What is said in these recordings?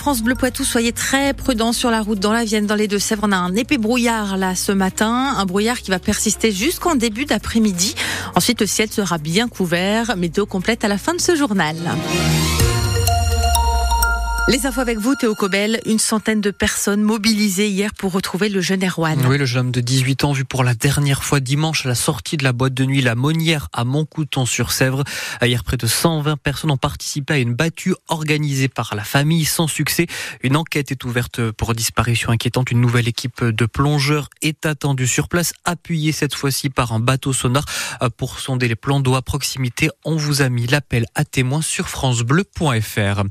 France Bleu Poitou, soyez très prudents sur la route dans la Vienne, dans les Deux-Sèvres. On a un épais brouillard là ce matin, un brouillard qui va persister jusqu'en début d'après-midi. Ensuite, le ciel sera bien couvert. Météo complète à la fin de ce journal. Les infos avec vous, Théo Cobel. Une centaine de personnes mobilisées hier pour retrouver le jeune Erwan. Oui, le jeune homme de 18 ans vu pour la dernière fois dimanche à la sortie de la boîte de nuit La Monnière à Montcouton-sur-Sèvre. Hier, près de 120 personnes ont participé à une battue organisée par la famille sans succès. Une enquête est ouverte pour disparition inquiétante. Une nouvelle équipe de plongeurs est attendue sur place, appuyée cette fois-ci par un bateau sonar pour sonder les plans d'eau à proximité. On vous a mis l'appel à témoins sur francebleu.fr.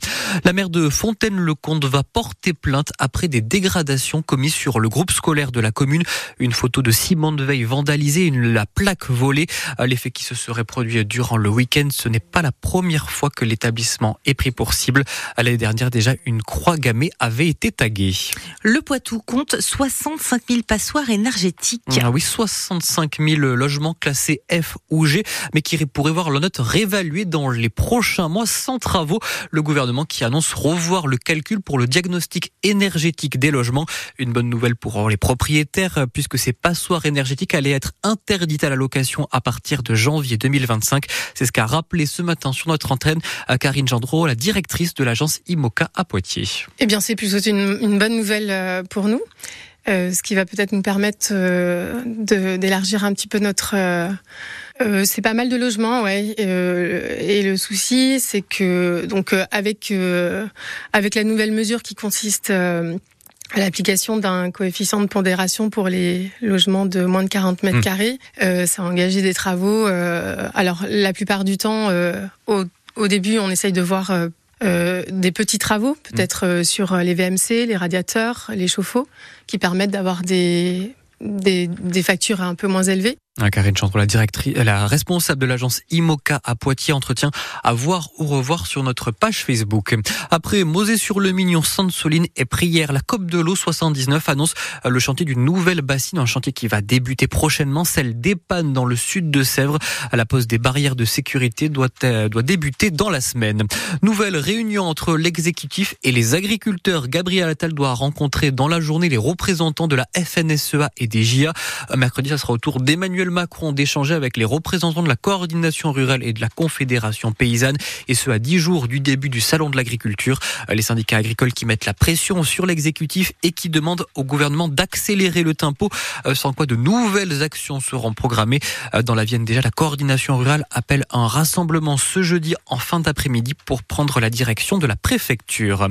La maire de Fontaine-le-Comte va porter plainte après des dégradations commises sur le groupe scolaire de la commune. Une photo de Simone de Veil vandalisée, une, la plaque volée. L'effet qui se serait produit durant le week-end, ce n'est pas la première fois que l'établissement est pris pour cible. L'année dernière, déjà, une croix gammée avait été taguée. Le Poitou compte 65 000 passoires énergétiques. Ah oui, 65 000 logements classés F ou G, mais qui pourraient voir leur note réévaluée dans les prochains mois sans travaux. Le gouvernement qui annonce revoir le calcul pour le diagnostic énergétique des logements. Une bonne nouvelle pour les propriétaires puisque ces passoires énergétiques allaient être interdites à la location à partir de janvier 2025. C'est ce qu'a rappelé ce matin sur notre antenne Karine Gendreau, la directrice de l'agence IMOCA à Poitiers. Eh bien, c'est plutôt une, bonne nouvelle euh, pour nous. Euh, ce qui va peut-être nous permettre euh, d'élargir un petit peu notre. Euh, euh, c'est pas mal de logements, ouais. Euh, et le souci, c'est que donc avec avec la nouvelle mesure qui consiste à l'application d'un coefficient de pondération pour les logements de moins de 40 mètres mmh. carrés, ça a engagé des travaux. alors la plupart du temps, au, au début, on essaye de voir euh, des petits travaux, peut-être euh, sur les VMC, les radiateurs, les chauffe-eau, qui permettent d'avoir des, des, des factures un peu moins élevées. Karine Chantre, la directrice, la responsable de l'agence IMOCA à Poitiers, entretient à voir ou revoir sur notre page Facebook. Après Mosée-sur-le-Mignon, Sainte-Soline et Prière, la COP de l'eau 79 annonce le chantier d'une nouvelle bassine, un chantier qui va débuter prochainement, celle d'Epanne dans le sud de Sèvres. La pose des barrières de sécurité doit, euh, doit débuter dans la semaine. Nouvelle réunion entre l'exécutif et les agriculteurs. Gabriel Attal doit rencontrer dans la journée les représentants de la FNSEA et des JA. Mercredi, ça sera au tour d'Emmanuel Macron d'échanger avec les représentants de la coordination rurale et de la confédération paysanne, et ce à dix jours du début du salon de l'agriculture. Les syndicats agricoles qui mettent la pression sur l'exécutif et qui demandent au gouvernement d'accélérer le tempo, euh, sans quoi de nouvelles actions seront programmées. Euh, dans la Vienne déjà, la coordination rurale appelle un rassemblement ce jeudi en fin d'après-midi pour prendre la direction de la préfecture.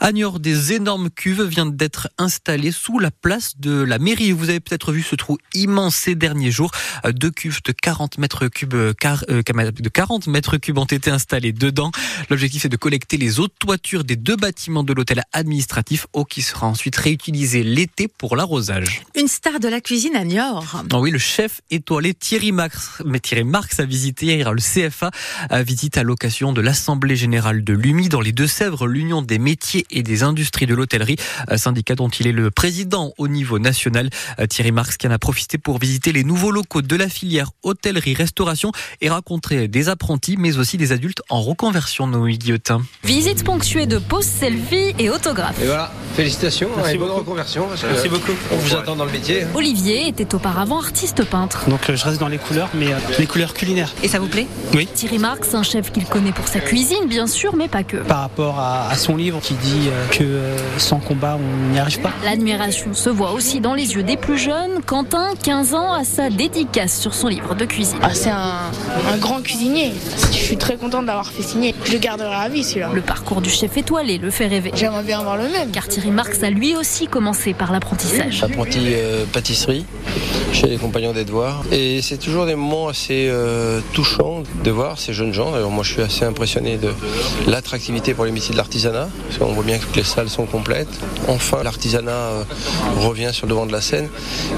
À Niort, des énormes cuves viennent d'être installées sous la place de la mairie. Vous avez peut-être vu ce trou immense ces derniers jours. Deux cuves de 40 mètres cubes, euh, de 40 mètres cubes ont été installés dedans. L'objectif est de collecter les eaux de toiture des deux bâtiments de l'hôtel administratif, eau qui sera ensuite réutilisée l'été pour l'arrosage. Une star de la cuisine à Niort. Oh oui, le chef étoilé Thierry Marx, mais Thierry Marx a visité hier le CFA, a visité à l'occasion de l'Assemblée générale de l'UMI dans les Deux-Sèvres, l'Union des métiers et des industries de l'hôtellerie, syndicat dont il est le président au niveau national. Thierry Marx qui en a profité pour visiter les nouveaux locaux de la filière hôtellerie-restauration et rencontrer des apprentis mais aussi des adultes en reconversion, Noé Guillotin. Visite ponctuée de poses selfie et autographes. Et voilà, félicitations Merci et bonne reconversion. Merci beaucoup. On vous attend dans le métier. Olivier était auparavant artiste peintre. Donc euh, je reste dans les couleurs, mais euh, les couleurs culinaires. Et ça vous plaît? Oui. Thierry Marx, un chef qu'il connaît pour sa cuisine, bien sûr, mais pas que. Par rapport à, à son livre qui dit euh, que euh, sans combat, on n'y arrive pas. L'admiration se voit aussi dans les yeux des plus jeunes. Quentin, 15 ans, a sa dédicace sur son livre de cuisine. Ah, c'est un, un, grand cuisinier. Je suis très contente d'avoir fait signer. Je le garderai à vie celui-là. Le parcours du chef étoilé le fait rêver. J'aimerais bien avoir le même. Car Thierry Marx a lui aussi commencé par l'apprentissage. Apprenti euh, pâtisserie chez les compagnons des devoirs. Et c'est toujours des moments assez euh, touchants de voir ces jeunes gens. Alors moi je suis assez impressionné de l'attractivité pour les métiers de l'artisanat. Parce qu'on voit bien que toutes les salles sont complètes. Enfin l'artisanat euh, revient sur le devant de la scène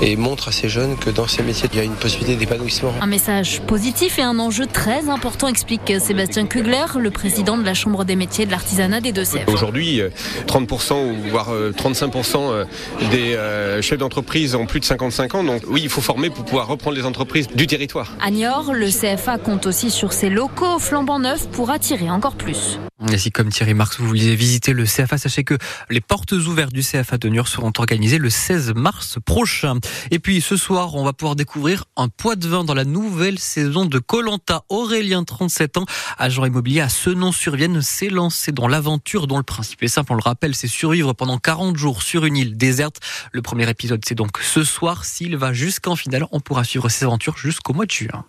et montre à ces jeunes que dans ces métiers il y a une possibilité d'épanouissement. Un message positif et un enjeu très important, explique Sébastien Kugler, le président de la Chambre des métiers de l'artisanat des Deux-Sèvres. Aujourd'hui, 30% ou voire 35% des chefs d'entreprise ont plus de 55 ans. Donc oui, il faut former pour pouvoir reprendre les entreprises du territoire. À Niort, le CFA compte aussi sur ses locaux flambant neufs pour attirer encore plus. Et si comme Thierry Marx, vous vouliez visiter le CFA, sachez que les portes ouvertes du CFA de Niort seront organisées le 16 mars prochain. Et puis ce soir, on va pouvoir découvrir un poids de vin dans la nouvelle saison de Colanta. Aurélien, 37 ans, agent immobilier à Senon-sur-Vienne, s'est lancé dans l'aventure dont le principe est simple, on le rappelle, c'est survivre pendant 40 jours sur une île déserte. Le premier épisode, c'est donc ce soir. S'il va jusqu'en finale, on pourra suivre ses aventures jusqu'au mois de juin.